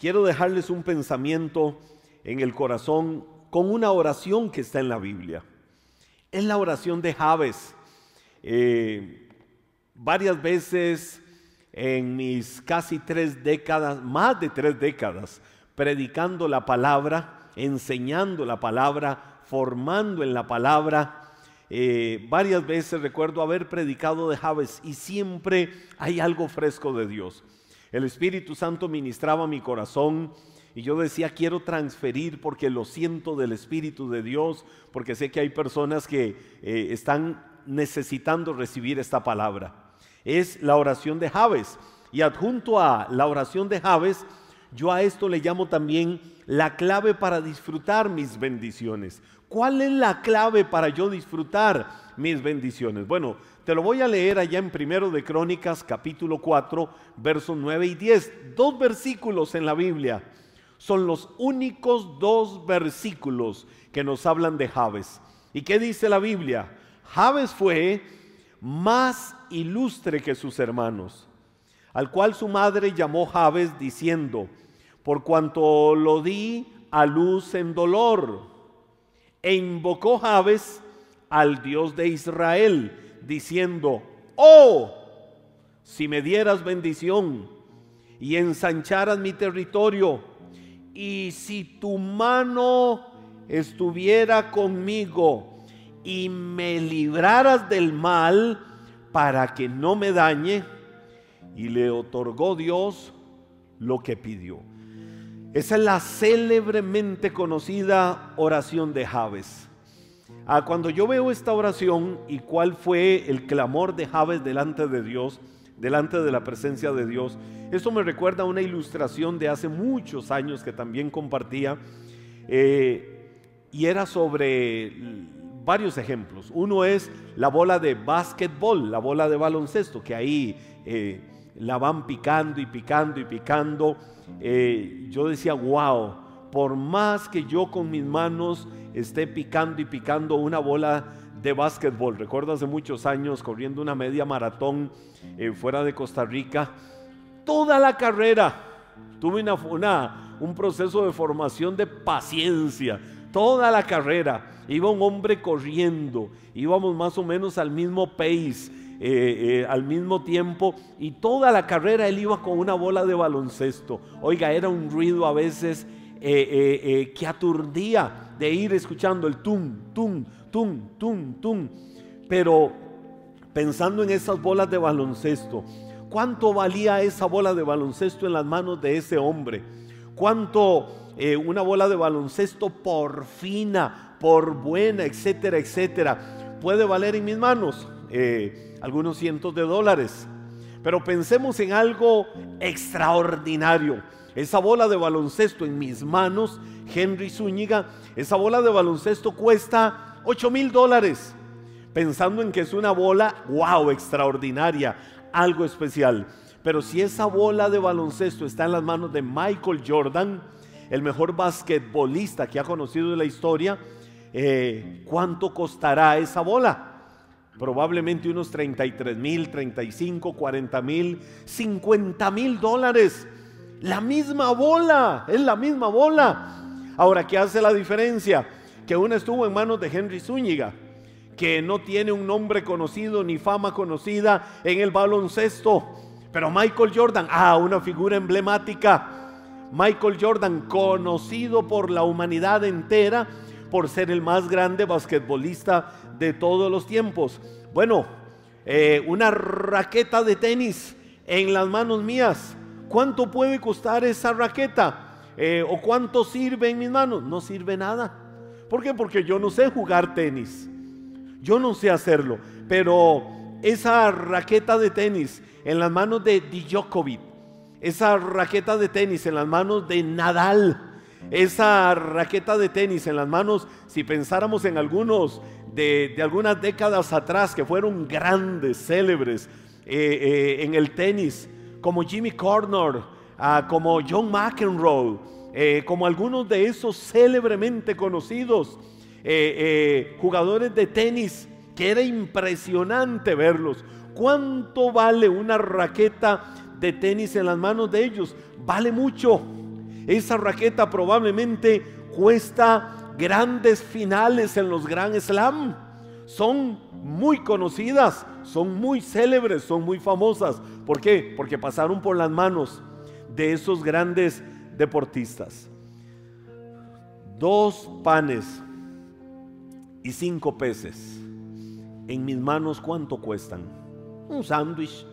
quiero dejarles un pensamiento en el corazón con una oración que está en la Biblia. Es la oración de Javes. Eh, varias veces en mis casi tres décadas, más de tres décadas, predicando la palabra, enseñando la palabra, formando en la palabra. Eh, varias veces recuerdo haber predicado de Javes y siempre hay algo fresco de Dios. El Espíritu Santo ministraba mi corazón y yo decía, quiero transferir porque lo siento del Espíritu de Dios, porque sé que hay personas que eh, están necesitando recibir esta palabra. Es la oración de Javes. Y adjunto a la oración de Javes, yo a esto le llamo también la clave para disfrutar mis bendiciones. ¿Cuál es la clave para yo disfrutar mis bendiciones? Bueno, te lo voy a leer allá en Primero de Crónicas, capítulo 4, versos 9 y 10. Dos versículos en la Biblia. Son los únicos dos versículos que nos hablan de Javes. ¿Y qué dice la Biblia? Javes fue más ilustre que sus hermanos, al cual su madre llamó Javes diciendo, por cuanto lo di a luz en dolor. E invocó Javes al Dios de Israel, diciendo, oh, si me dieras bendición y ensancharas mi territorio, y si tu mano estuviera conmigo y me libraras del mal para que no me dañe, y le otorgó Dios lo que pidió. Esa es la célebremente conocida oración de Javes. Ah, cuando yo veo esta oración y cuál fue el clamor de Javes delante de Dios, delante de la presencia de Dios, esto me recuerda a una ilustración de hace muchos años que también compartía eh, y era sobre varios ejemplos. Uno es la bola de básquetbol, la bola de baloncesto, que ahí eh, la van picando y picando y picando. Eh, yo decía, wow, por más que yo con mis manos esté picando y picando una bola de básquetbol. Recuerdo hace muchos años corriendo una media maratón eh, fuera de Costa Rica. Toda la carrera tuve una, un proceso de formación de paciencia. Toda la carrera iba un hombre corriendo. Íbamos más o menos al mismo pace. Eh, eh, al mismo tiempo y toda la carrera él iba con una bola de baloncesto. Oiga, era un ruido a veces que aturdía de ir escuchando el tum, tum, tum, tum, tum. Pero pensando en esas bolas de baloncesto, ¿cuánto valía esa bola de baloncesto en las manos de ese hombre? ¿Cuánto eh, una bola de baloncesto por fina, por buena, etcétera, etcétera, puede valer en mis manos? Eh, algunos cientos de dólares. Pero pensemos en algo extraordinario. Esa bola de baloncesto en mis manos, Henry Zúñiga, esa bola de baloncesto cuesta 8 mil dólares. Pensando en que es una bola, wow, extraordinaria, algo especial. Pero si esa bola de baloncesto está en las manos de Michael Jordan, el mejor basquetbolista que ha conocido la historia, eh, ¿cuánto costará esa bola? Probablemente unos 33 mil, 35, 40 mil, 50 mil dólares. La misma bola, es la misma bola. Ahora, ¿qué hace la diferencia? Que una estuvo en manos de Henry Zúñiga, que no tiene un nombre conocido ni fama conocida en el baloncesto. Pero Michael Jordan, ah, una figura emblemática. Michael Jordan, conocido por la humanidad entera por ser el más grande basquetbolista de todos los tiempos. Bueno, eh, una raqueta de tenis en las manos mías. ¿Cuánto puede costar esa raqueta? Eh, o cuánto sirve en mis manos. No sirve nada. ¿Por qué? Porque yo no sé jugar tenis. Yo no sé hacerlo. Pero esa raqueta de tenis en las manos de Djokovic, esa raqueta de tenis en las manos de Nadal, esa raqueta de tenis en las manos, si pensáramos en algunos de, algunas décadas atrás que fueron grandes, célebres eh, eh, en el tenis, como Jimmy Corner, Ah, como John McEnroe, eh, como algunos de esos célebremente conocidos jugadores de tenis, que era impresionante verlos. ¿Cuánto vale una raqueta de tenis en las manos de ellos? Vale mucho. Esa raqueta probablemente cuesta grandes finales en los Gran Slam. Son muy conocidas, son muy célebres, son muy famosas. ¿Por qué? Porque pasaron por las manos de esos grandes deportistas. Dos panes y cinco peces. En mis manos, ¿cuánto cuestan? Un sándwich.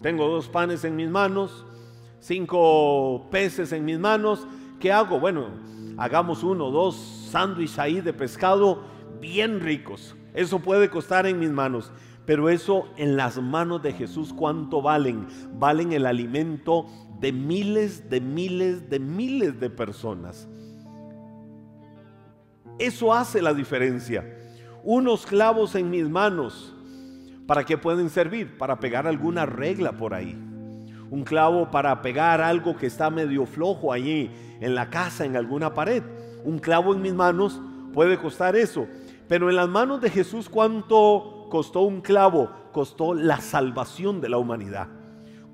Tengo dos panes en mis manos, cinco peces en mis manos. ¿Qué hago? Bueno, hagamos uno, dos sándwiches ahí de pescado bien ricos. Eso puede costar en mis manos. Pero eso en las manos de Jesús, ¿cuánto valen? Valen el alimento de miles, de miles, de miles de personas. Eso hace la diferencia. Unos clavos en mis manos, ¿para qué pueden servir? Para pegar alguna regla por ahí. Un clavo para pegar algo que está medio flojo allí en la casa, en alguna pared. Un clavo en mis manos puede costar eso. Pero en las manos de Jesús, ¿cuánto costó un clavo? Costó la salvación de la humanidad.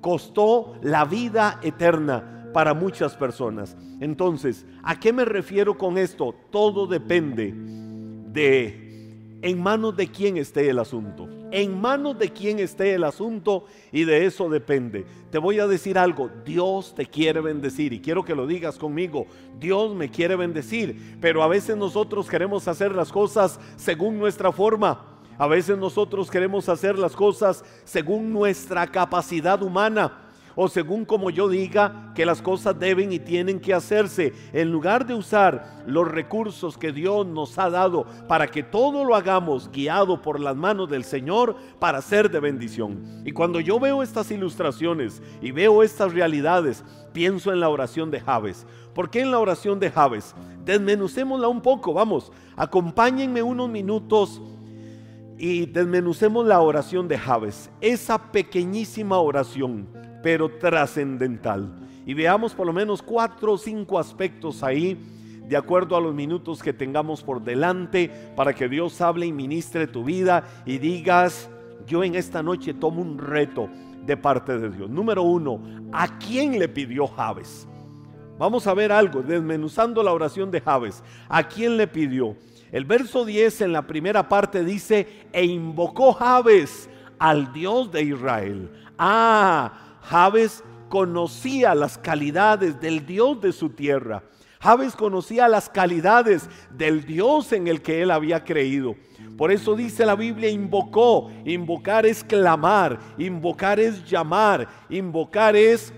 Costó la vida eterna para muchas personas. Entonces, ¿a qué me refiero con esto? Todo depende de en manos de quién esté el asunto. En manos de quién esté el asunto y de eso depende. Te voy a decir algo, Dios te quiere bendecir y quiero que lo digas conmigo. Dios me quiere bendecir, pero a veces nosotros queremos hacer las cosas según nuestra forma. A veces nosotros queremos hacer las cosas según nuestra capacidad humana o según como yo diga que las cosas deben y tienen que hacerse, en lugar de usar los recursos que Dios nos ha dado para que todo lo hagamos guiado por las manos del Señor para ser de bendición. Y cuando yo veo estas ilustraciones y veo estas realidades, pienso en la oración de Javes. ¿Por qué en la oración de Javes? Desmenucémosla un poco, vamos, acompáñenme unos minutos y desmenucemos la oración de Javes. Esa pequeñísima oración pero trascendental. Y veamos por lo menos cuatro o cinco aspectos ahí, de acuerdo a los minutos que tengamos por delante, para que Dios hable y ministre tu vida y digas, yo en esta noche tomo un reto de parte de Dios. Número uno, ¿a quién le pidió Javes? Vamos a ver algo, desmenuzando la oración de Javes. ¿A quién le pidió? El verso 10 en la primera parte dice, e invocó Javes al Dios de Israel. Ah, Javes conocía las calidades del Dios de su tierra. Javes conocía las calidades del Dios en el que él había creído. Por eso dice la Biblia, invocó. Invocar es clamar, invocar es llamar, invocar es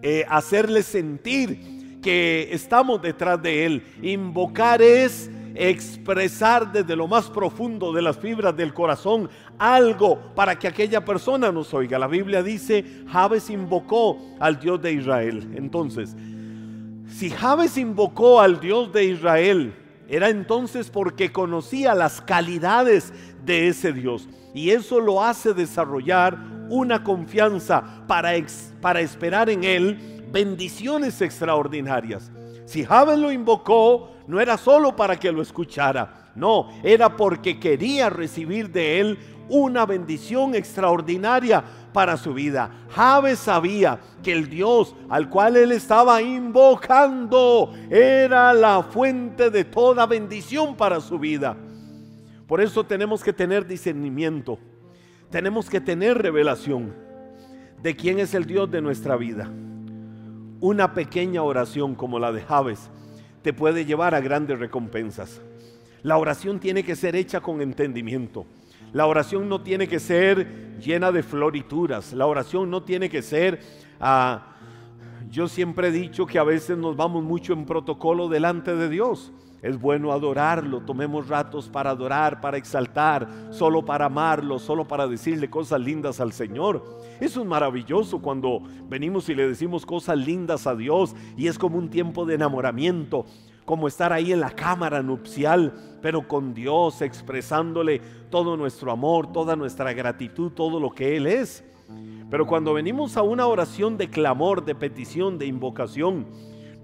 eh, hacerle sentir que estamos detrás de él. Invocar es expresar desde lo más profundo de las fibras del corazón algo para que aquella persona nos oiga. La Biblia dice, Javes invocó al Dios de Israel. Entonces, si Javes invocó al Dios de Israel, era entonces porque conocía las calidades de ese Dios. Y eso lo hace desarrollar una confianza para, para esperar en Él bendiciones extraordinarias. Si Javes lo invocó, no era solo para que lo escuchara, no, era porque quería recibir de él una bendición extraordinaria para su vida. Javes sabía que el Dios al cual él estaba invocando era la fuente de toda bendición para su vida. Por eso tenemos que tener discernimiento, tenemos que tener revelación de quién es el Dios de nuestra vida. Una pequeña oración como la de Javes te puede llevar a grandes recompensas. La oración tiene que ser hecha con entendimiento. La oración no tiene que ser llena de florituras. La oración no tiene que ser... Ah, yo siempre he dicho que a veces nos vamos mucho en protocolo delante de Dios. Es bueno adorarlo, tomemos ratos para adorar, para exaltar, solo para amarlo, solo para decirle cosas lindas al Señor. Eso es maravilloso cuando venimos y le decimos cosas lindas a Dios y es como un tiempo de enamoramiento, como estar ahí en la cámara nupcial, pero con Dios expresándole todo nuestro amor, toda nuestra gratitud, todo lo que Él es. Pero cuando venimos a una oración de clamor, de petición, de invocación,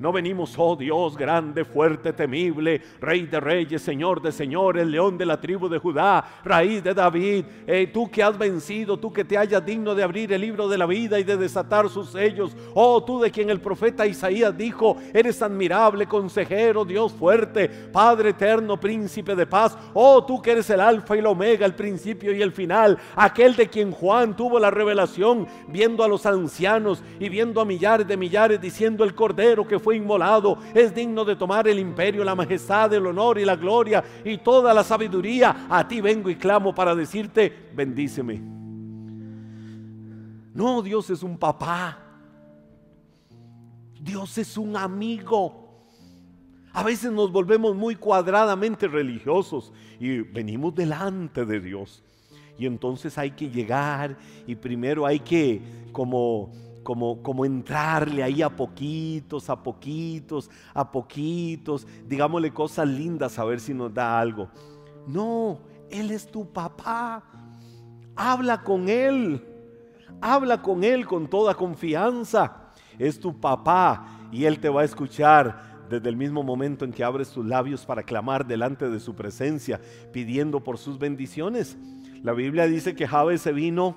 No venimos, oh Dios, grande, fuerte, temible, Rey de reyes, Señor de señores, León de la tribu de Judá, raíz de David, eh, tú que has vencido, tú que te hayas digno de abrir el libro de la vida y de desatar sus sellos, oh tú de quien el profeta Isaías dijo, eres admirable, consejero, Dios fuerte, Padre eterno, príncipe de paz, oh tú que eres el alfa y el omega, el principio y el final, aquel de quien Juan tuvo la revelación, viendo a los ancianos y viendo a millares de millares, diciendo el cordero que fue inmolado, es digno de tomar el imperio, la majestad, el honor y la gloria y toda la sabiduría. A ti vengo y clamo para decirte, bendíceme. No, Dios es un papá. Dios es un amigo. A veces nos volvemos muy cuadradamente religiosos y venimos delante de Dios. Y entonces hay que llegar y primero hay que como como, como entrarle ahí a poquitos, a poquitos, a poquitos, digámosle cosas lindas a ver si nos da algo. No, Él es tu papá. Habla con Él. Habla con Él con toda confianza. Es tu papá y Él te va a escuchar desde el mismo momento en que abres tus labios para clamar delante de su presencia, pidiendo por sus bendiciones. La Biblia dice que Javes se vino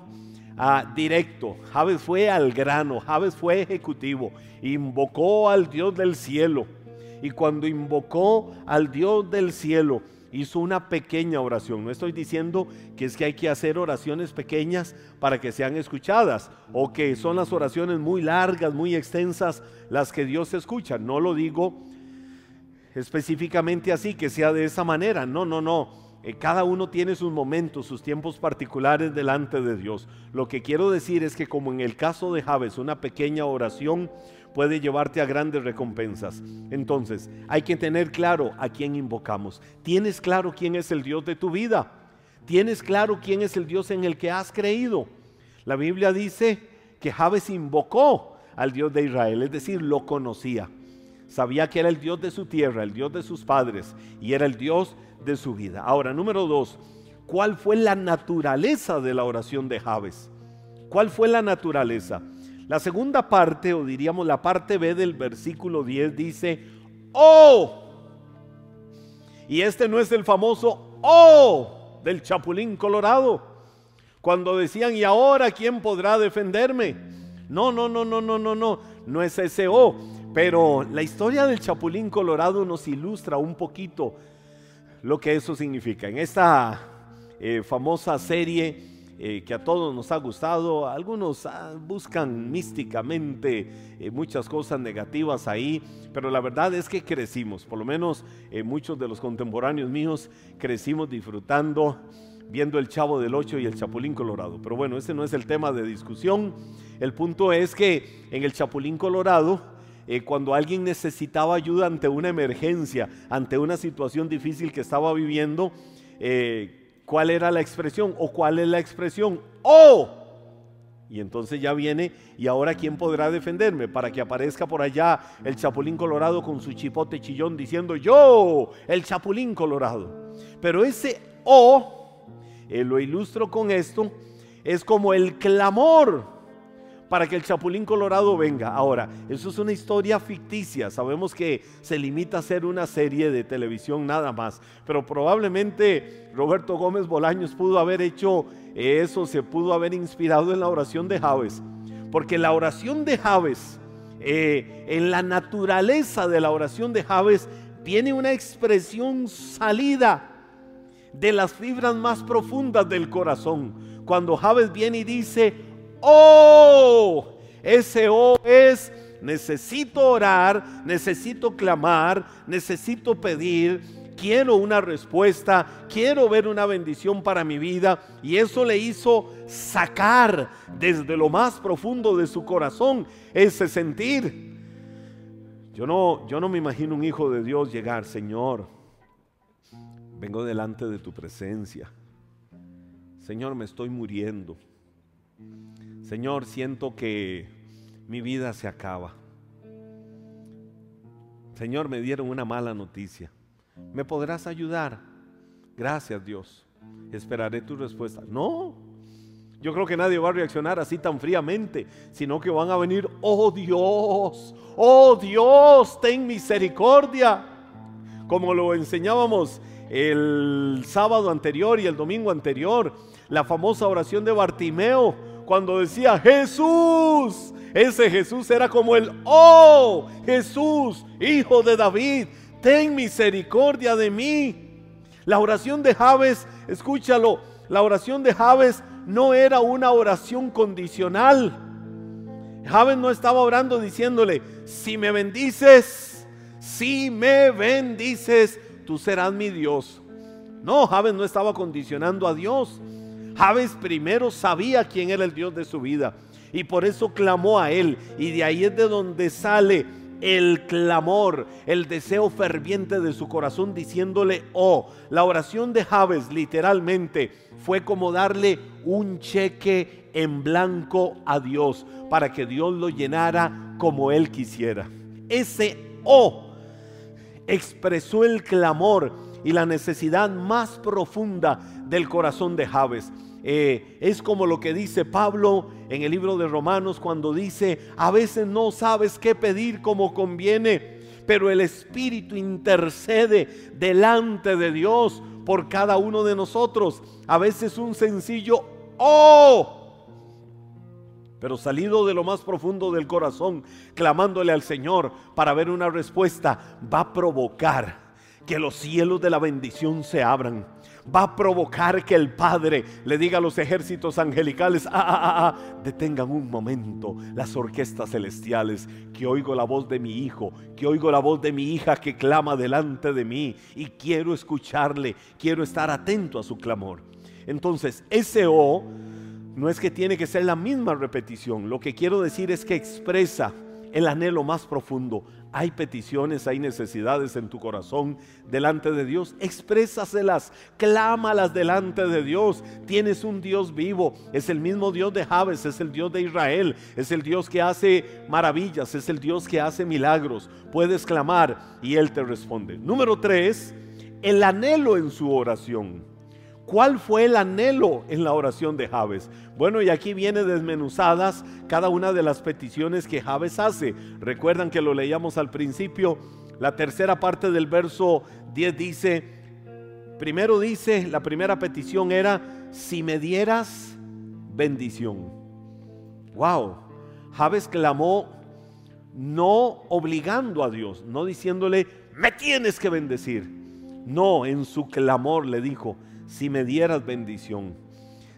directo. Javes fue al grano, Javes fue ejecutivo, invocó al Dios del cielo. Y cuando invocó al Dios del cielo, hizo una pequeña oración. No estoy diciendo que es que hay que hacer oraciones pequeñas para que sean escuchadas o que son las oraciones muy largas, muy extensas las que Dios escucha. No lo digo específicamente así, que sea de esa manera. No, no, no. Eh, cada uno tiene sus momentos, sus tiempos particulares delante de Dios. Lo que quiero decir es que como en el caso de Javes, una pequeña oración puede llevarte a grandes recompensas. Entonces, hay que tener claro a quién invocamos. ¿Tienes claro quién es el Dios de tu vida? ¿Tienes claro quién es el Dios en el que has creído? La Biblia dice que Javes invocó al Dios de Israel, es decir, lo conocía. Sabía que era el Dios de su tierra, el Dios de sus padres y era el Dios de su vida. Ahora, número dos, ¿cuál fue la naturaleza de la oración de Javes? ¿Cuál fue la naturaleza? La segunda parte, o diríamos la parte B del versículo 10, dice, ¡Oh! Y este no es el famoso ¡Oh! del Chapulín Colorado. Cuando decían, ¿y ahora quién podrá defenderme? No, no, no, no, no, no, no, no es ese O. Pero la historia del Chapulín Colorado nos ilustra un poquito lo que eso significa. En esta eh, famosa serie eh, que a todos nos ha gustado, algunos ah, buscan místicamente eh, muchas cosas negativas ahí, pero la verdad es que crecimos, por lo menos muchos de los contemporáneos míos crecimos disfrutando viendo el Chavo del Ocho y el Chapulín Colorado. Pero bueno, ese no es el tema de discusión. El punto es que en el Chapulín Colorado eh, cuando alguien necesitaba ayuda ante una emergencia, ante una situación difícil que estaba viviendo, eh, ¿cuál era la expresión? ¿O cuál es la expresión? ¡Oh! Y entonces ya viene, y ahora ¿quién podrá defenderme? Para que aparezca por allá el Chapulín Colorado con su chipote chillón diciendo, yo, el Chapulín Colorado. Pero ese O, eh, lo ilustro con esto, es como el clamor para que el Chapulín Colorado venga. Ahora, eso es una historia ficticia. Sabemos que se limita a ser una serie de televisión nada más. Pero probablemente Roberto Gómez Bolaños pudo haber hecho eso, se pudo haber inspirado en la oración de Javes. Porque la oración de Javes, eh, en la naturaleza de la oración de Javes, tiene una expresión salida de las fibras más profundas del corazón. Cuando Javes viene y dice, oh, ese oh es necesito orar, necesito clamar, necesito pedir, quiero una respuesta, quiero ver una bendición para mi vida. Y eso le hizo sacar desde lo más profundo de su corazón ese sentir. Yo no, yo no me imagino un hijo de Dios llegar, Señor, vengo delante de tu presencia. Señor, me estoy muriendo. Señor, siento que mi vida se acaba. Señor, me dieron una mala noticia. ¿Me podrás ayudar? Gracias Dios. Esperaré tu respuesta. No, Yo creo que nadie va a reaccionar así tan fríamente, sino que van a venir, oh Dios, oh Dios, ten misericordia. Como lo enseñábamos el sábado anterior y el domingo anterior, la famosa oración de Bartimeo, cuando decía Jesús, ese Jesús era como el, oh Jesús, hijo de David, ten misericordia de mí. La oración de Javes, escúchalo, la oración de Javes no era una oración condicional. Javes no estaba orando diciéndole, si me bendices, si me bendices, tú serás mi Dios. No, Javes no estaba condicionando a Dios. Javes primero sabía quién era el Dios de su vida y por eso clamó a él. Y de ahí es de donde sale el clamor, el deseo ferviente de su corazón diciéndole, oh, la oración de Javes literalmente fue como darle un cheque en blanco a Dios para que Dios lo llenara como él quisiera. Ese oh expresó el clamor y la necesidad más profunda del corazón de Javes. Eh, es como lo que dice Pablo en el libro de Romanos cuando dice, a veces no sabes qué pedir como conviene, pero el Espíritu intercede delante de Dios por cada uno de nosotros. A veces un sencillo, oh, pero salido de lo más profundo del corazón, clamándole al Señor para ver una respuesta, va a provocar que los cielos de la bendición se abran va a provocar que el Padre le diga a los ejércitos angelicales, ah, ah, ah, ah, detengan un momento las orquestas celestiales, que oigo la voz de mi hijo, que oigo la voz de mi hija que clama delante de mí y quiero escucharle, quiero estar atento a su clamor. Entonces, ese O no es que tiene que ser la misma repetición, lo que quiero decir es que expresa el anhelo más profundo. Hay peticiones, hay necesidades en tu corazón delante de Dios. Exprésaselas, clámalas delante de Dios. Tienes un Dios vivo. Es el mismo Dios de Javes, es el Dios de Israel. Es el Dios que hace maravillas, es el Dios que hace milagros. Puedes clamar y Él te responde. Número tres, el anhelo en su oración. ¿Cuál fue el anhelo en la oración de Javes? Bueno, y aquí viene desmenuzadas cada una de las peticiones que Javes hace. Recuerdan que lo leíamos al principio. La tercera parte del verso 10 dice, primero dice, la primera petición era, si me dieras bendición. Wow, Javes clamó no obligando a Dios, no diciéndole, me tienes que bendecir. No, en su clamor le dijo, si me dieras bendición,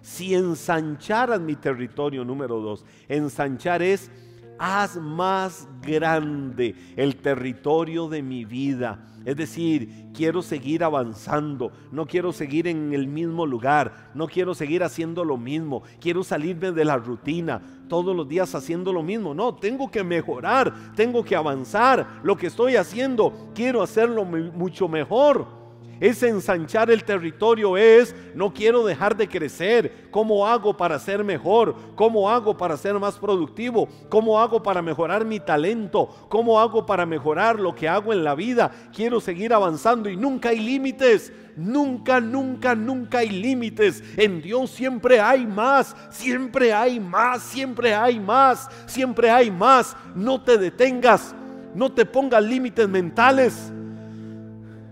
si ensancharas mi territorio, número dos, ensanchar es, haz más grande el territorio de mi vida. Es decir, quiero seguir avanzando, no quiero seguir en el mismo lugar, no quiero seguir haciendo lo mismo, quiero salirme de la rutina, todos los días haciendo lo mismo. No, tengo que mejorar, tengo que avanzar. Lo que estoy haciendo, quiero hacerlo mucho mejor. Es ensanchar el territorio, es no quiero dejar de crecer. ¿Cómo hago para ser mejor? ¿Cómo hago para ser más productivo? ¿Cómo hago para mejorar mi talento? ¿Cómo hago para mejorar lo que hago en la vida? Quiero seguir avanzando y nunca hay límites. Nunca, nunca, nunca hay límites. En Dios siempre hay más, siempre hay más, siempre hay más, siempre hay más. No te detengas, no te pongas límites mentales.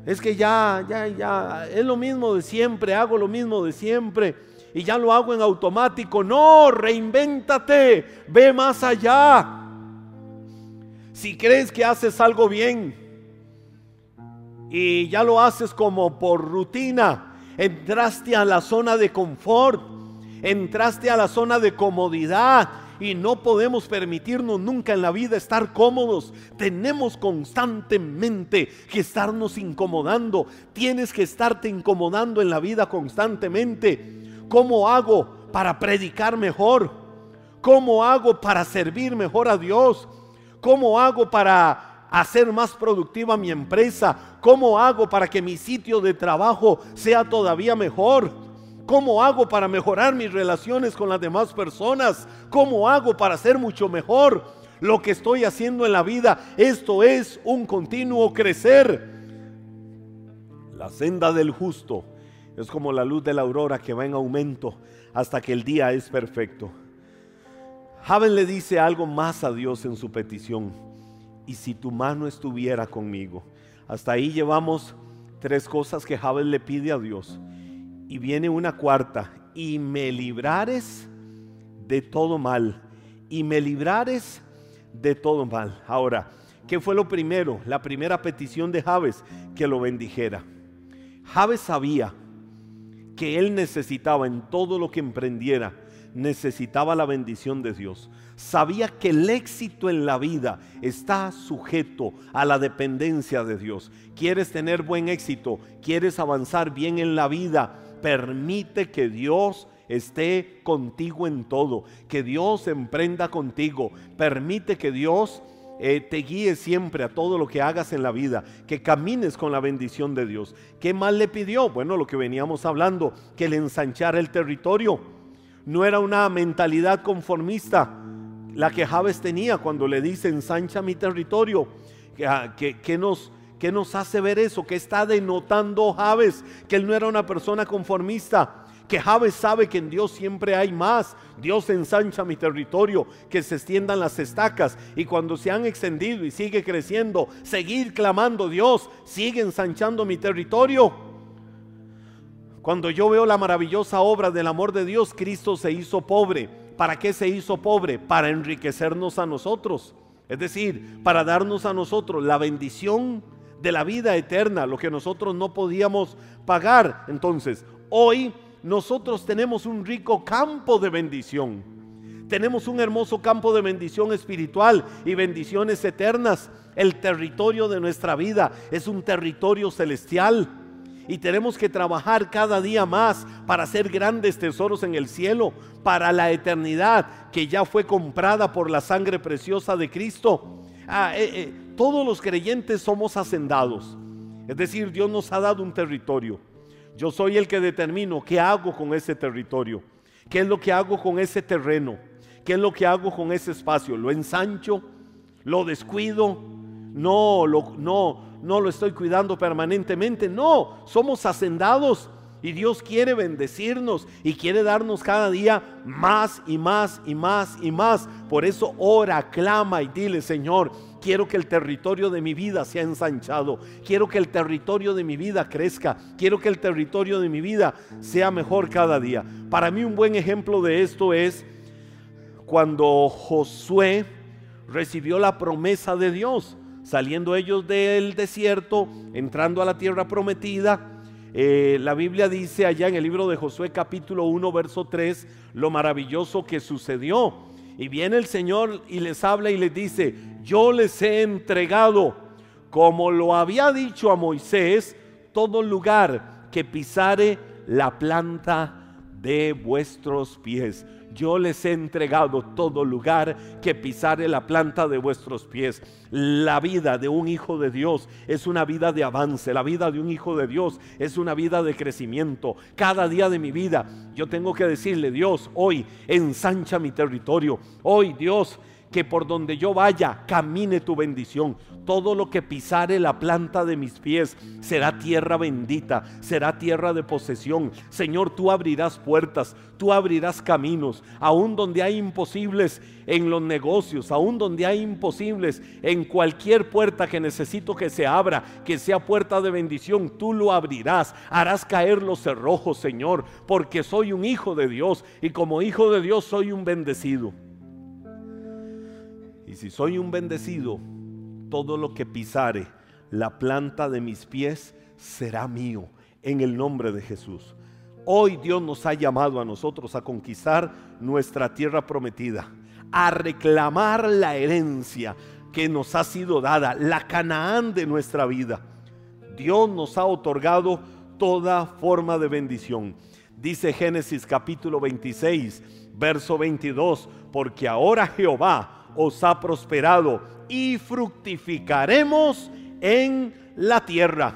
Es que ya, ya, ya, es lo mismo de siempre, hago lo mismo de siempre y ya lo hago en automático. No, reinvéntate, ve más allá. Si crees que haces algo bien y ya lo haces como por rutina, entraste a la zona de confort, entraste a la zona de comodidad y no podemos permitirnos nunca en la vida estar cómodos. Tenemos constantemente que estarnos incomodando. Tienes que estarte incomodando en la vida constantemente. ¿Cómo hago para predicar mejor? ¿Cómo hago para servir mejor a Dios? ¿Cómo hago para hacer más productiva mi empresa? ¿Cómo hago para que mi sitio de trabajo sea todavía mejor? ¿Cómo hago para mejorar mis relaciones con las demás personas? ¿Cómo hago para ser mucho mejor lo que estoy haciendo en la vida? Esto es un continuo crecer. La senda del justo Es como la luz de la aurora que va en aumento hasta que el día es perfecto. Javen le dice algo más a Dios en su petición. Y si tu mano estuviera conmigo. Hasta ahí llevamos tres cosas que Javen le pide a Dios. Y viene una cuarta. Y me librares de todo mal. Y me librares de todo mal. Ahora, ¿qué fue lo primero? La primera petición de Javes, que lo bendijera. Javes sabía que él necesitaba en todo lo que emprendiera, necesitaba la bendición de Dios. Sabía que el éxito en la vida está sujeto a la dependencia de Dios. ¿Quieres tener buen éxito? ¿Quieres avanzar bien en la vida? Permite que Dios esté contigo en todo, que Dios emprenda contigo. Permite que Dios eh, te guíe siempre a todo lo que hagas en la vida, que camines con la bendición de Dios. ¿Qué más le pidió? Bueno, lo que veníamos hablando, que le ensanchara el territorio. No era una mentalidad conformista la que Javes tenía cuando le dice ensancha mi territorio. que, ah, nos, ¿Qué nos hace ver eso? Que está denotando Javes, que él no era una persona conformista que Javes sabe que en Dios siempre hay más. Dios ensancha mi territorio, que se extiendan las estacas y cuando se han extendido y sigue creciendo, seguir clamando Dios, sigue ensanchando mi territorio. Cuando yo veo la maravillosa obra del amor de Dios, Cristo se hizo pobre. ¿Para qué se hizo pobre? Para enriquecernos a nosotros. Es decir, para darnos a nosotros la bendición de la vida eterna, lo que nosotros no podíamos pagar. Entonces, hoy nosotros tenemos un rico campo de bendición. Tenemos un hermoso campo de bendición espiritual y bendiciones eternas. El territorio de nuestra vida es un territorio celestial. Y tenemos que trabajar cada día más para hacer grandes tesoros en el cielo, para la eternidad que ya fue comprada por la sangre preciosa de Cristo. Ah, eh, eh, todos los creyentes somos hacendados. Es decir, Dios nos ha dado un territorio. Yo soy el que determino qué hago con ese territorio, qué es lo que hago con ese terreno, qué es lo que hago con ese espacio. ¿Lo ensancho? ¿Lo descuido? No, lo, no, no lo estoy cuidando permanentemente. No, somos hacendados y Dios quiere bendecirnos y quiere darnos cada día más y más y más y más. Por eso ora, clama y dile, Señor, quiero que el territorio de mi vida sea ensanchado. Quiero que el territorio de mi vida crezca. Quiero que el territorio de mi vida sea mejor cada día. Para mí un buen ejemplo de esto es cuando Josué recibió la promesa de Dios, saliendo ellos del desierto, entrando a la tierra prometida eh, la Biblia dice allá en el libro de Josué capítulo 1, verso 3, lo maravilloso que sucedió. Y viene el Señor y les habla y les dice, yo les he entregado, como lo había dicho a Moisés, todo lugar que pisare la planta de vuestros pies yo les he entregado todo lugar que pisare la planta de vuestros pies. La vida de un hijo de Dios es una vida de avance, la vida de un hijo de Dios es una vida de crecimiento. Cada día de mi vida yo tengo que decirle, Dios, hoy ensancha mi territorio. Hoy, Dios, que por donde yo vaya camine tu bendición. Todo lo que pisare la planta de mis pies será tierra bendita, será tierra de posesión. Señor, tú abrirás puertas, tú abrirás caminos, aún donde hay imposibles en los negocios, aún donde hay imposibles en cualquier puerta que necesito que se abra, que sea puerta de bendición, tú lo abrirás, harás caer los cerrojos, Señor, porque soy un hijo de Dios y como hijo de Dios soy un bendecido. Si soy un bendecido, todo lo que pisare la planta de mis pies será mío en el nombre de Jesús. Hoy Dios nos ha llamado a nosotros a conquistar nuestra tierra prometida, a reclamar la herencia que nos ha sido dada, la Canaán de nuestra vida. Dios nos ha otorgado toda forma de bendición. Dice Génesis capítulo 26, verso 22, porque ahora Jehová os ha prosperado y fructificaremos en la tierra.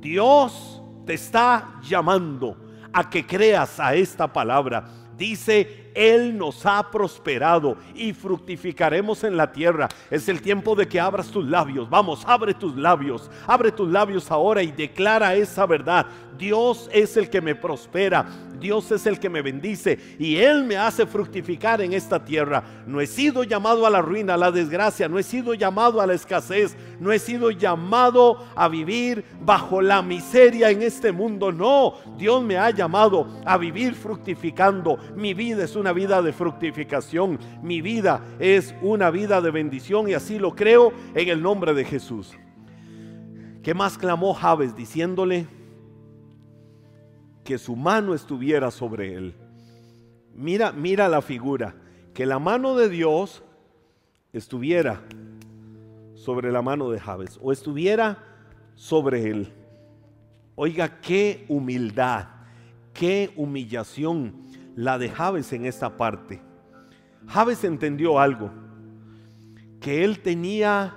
Dios te está llamando a que creas a esta palabra. Dice, Él nos ha prosperado y fructificaremos en la tierra. Es el tiempo de que abras tus labios. Vamos, abre tus labios. Abre tus labios ahora y declara esa verdad. Dios es el que me prospera. Dios es el que me bendice y Él me hace fructificar en esta tierra. No he sido llamado a la ruina, a la desgracia, no he sido llamado a la escasez, no he sido llamado a vivir bajo la miseria en este mundo. No, Dios me ha llamado a vivir fructificando. Mi vida es una vida de fructificación, mi vida es una vida de bendición y así lo creo en el nombre de Jesús. ¿Qué más clamó Javes diciéndole? que su mano estuviera sobre él. Mira, mira la figura, que la mano de Dios estuviera sobre la mano de Javes o estuviera sobre él. Oiga, qué humildad, qué humillación la de Javes en esta parte. Javes entendió algo, que él tenía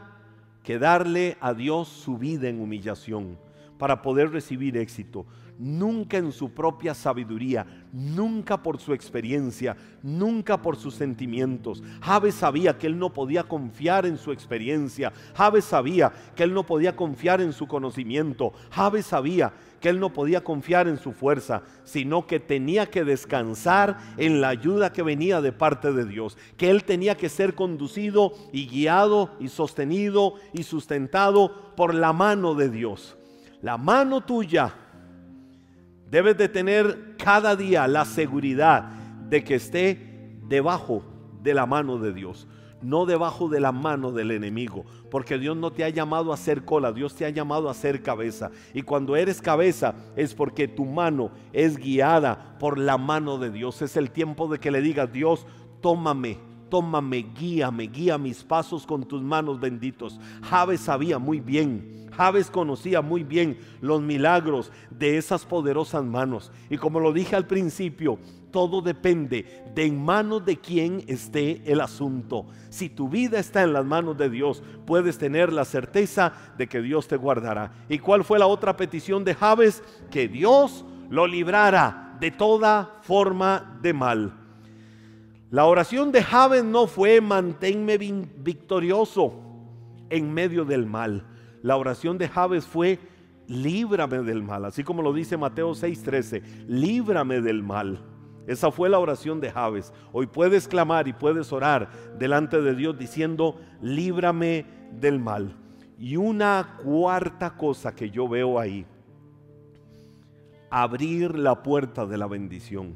que darle a Dios su vida en humillación para poder recibir éxito nunca en su propia sabiduría, nunca por su experiencia, nunca por sus sentimientos. Javes sabía que él no podía confiar en su experiencia, Javes sabía que él no podía confiar en su conocimiento, Javes sabía que él no podía confiar en su fuerza, sino que tenía que descansar en la ayuda que venía de parte de Dios, que él tenía que ser conducido y guiado y sostenido y sustentado por la mano de Dios. La mano tuya Debes de tener cada día la seguridad de que esté debajo de la mano de Dios, no debajo de la mano del enemigo, porque Dios no te ha llamado a ser cola, Dios te ha llamado a ser cabeza. Y cuando eres cabeza es porque tu mano es guiada por la mano de Dios. Es el tiempo de que le digas, Dios, tómame, tómame, guíame, guía mis pasos con tus manos benditos. Javes sabía muy bien Javes conocía muy bien los milagros de esas poderosas manos. Y como lo dije al principio, todo depende de en manos de quién esté el asunto. Si tu vida está en las manos de Dios, puedes tener la certeza de que Dios te guardará. ¿Y cuál fue la otra petición de Javes? Que Dios lo librara de toda forma de mal. La oración de Javes no fue manténme victorioso en medio del mal. La oración de Javes fue, líbrame del mal, así como lo dice Mateo 6:13, líbrame del mal. Esa fue la oración de Javes. Hoy puedes clamar y puedes orar delante de Dios diciendo, líbrame del mal. Y una cuarta cosa que yo veo ahí, abrir la puerta de la bendición.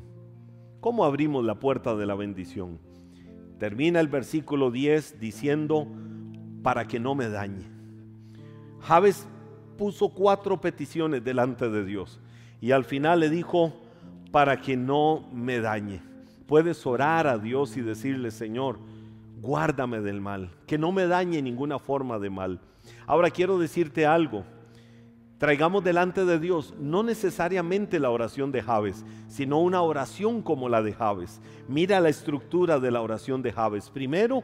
¿Cómo abrimos la puerta de la bendición? Termina el versículo 10 diciendo, para que no me dañe. Javes puso cuatro peticiones delante de Dios y al final le dijo, para que no me dañe. Puedes orar a Dios y decirle, Señor, guárdame del mal, que no me dañe ninguna forma de mal. Ahora quiero decirte algo. Traigamos delante de Dios no necesariamente la oración de Javes, sino una oración como la de Javes. Mira la estructura de la oración de Javes. Primero,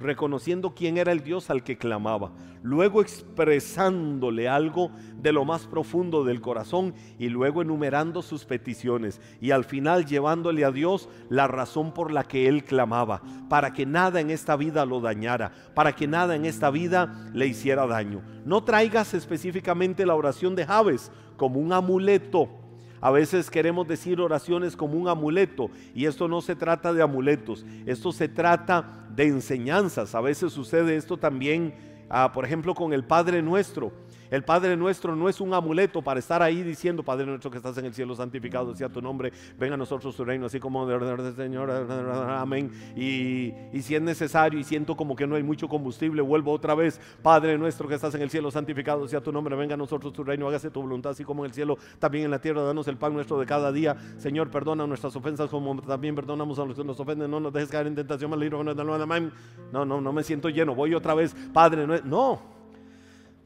reconociendo quién era el Dios al que clamaba, luego expresándole algo de lo más profundo del corazón y luego enumerando sus peticiones y al final llevándole a Dios la razón por la que él clamaba, para que nada en esta vida lo dañara, para que nada en esta vida le hiciera daño. No traigas específicamente la oración de Javes como un amuleto a veces queremos decir oraciones como un amuleto y esto no se trata de amuletos, esto se trata de enseñanzas. A veces sucede esto también, ah, por ejemplo, con el Padre Nuestro. El Padre nuestro no es un amuleto para estar ahí diciendo, Padre nuestro que estás en el cielo, santificado sea tu nombre, venga a nosotros tu reino, así como de Señor, amén. Y, y si es necesario y siento como que no hay mucho combustible, vuelvo otra vez, Padre nuestro que estás en el cielo, santificado sea tu nombre, venga a nosotros tu reino, hágase tu voluntad, así como en el cielo, también en la tierra, danos el pan nuestro de cada día. Señor, perdona nuestras ofensas como también perdonamos a los que nos ofenden, no nos dejes caer en tentación, mal No, no, no me siento lleno, voy otra vez, Padre, no,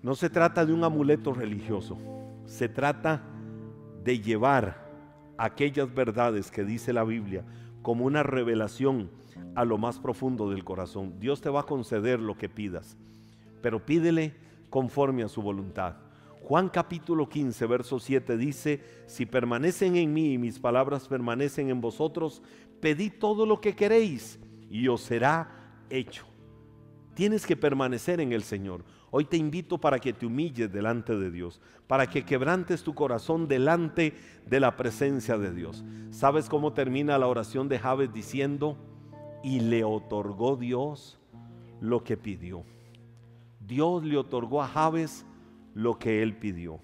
no. Se trata de un amuleto religioso, se trata de llevar aquellas verdades que dice la Biblia como una revelación a lo más profundo del corazón. Dios te va a conceder lo que pidas, pero pídele conforme a su voluntad. Juan capítulo 15, verso 7 dice, si permanecen en mí y mis palabras permanecen en vosotros, pedid todo lo que queréis y os será hecho. Tienes que permanecer en el Señor. Hoy te invito para que te humilles delante de Dios, para que quebrantes tu corazón delante de la presencia de Dios. ¿Sabes cómo termina la oración de Javes diciendo, y le otorgó Dios lo que pidió? Dios le otorgó a Javes lo que él pidió.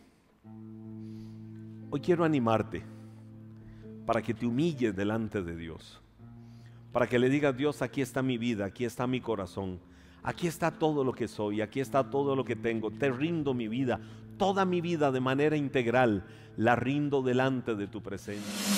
Hoy quiero animarte para que te humilles delante de Dios, para que le digas, Dios, aquí está mi vida, aquí está mi corazón Aquí está todo lo que soy, aquí está todo lo que tengo. Te rindo mi vida, toda mi vida de manera integral, la rindo delante de tu presencia.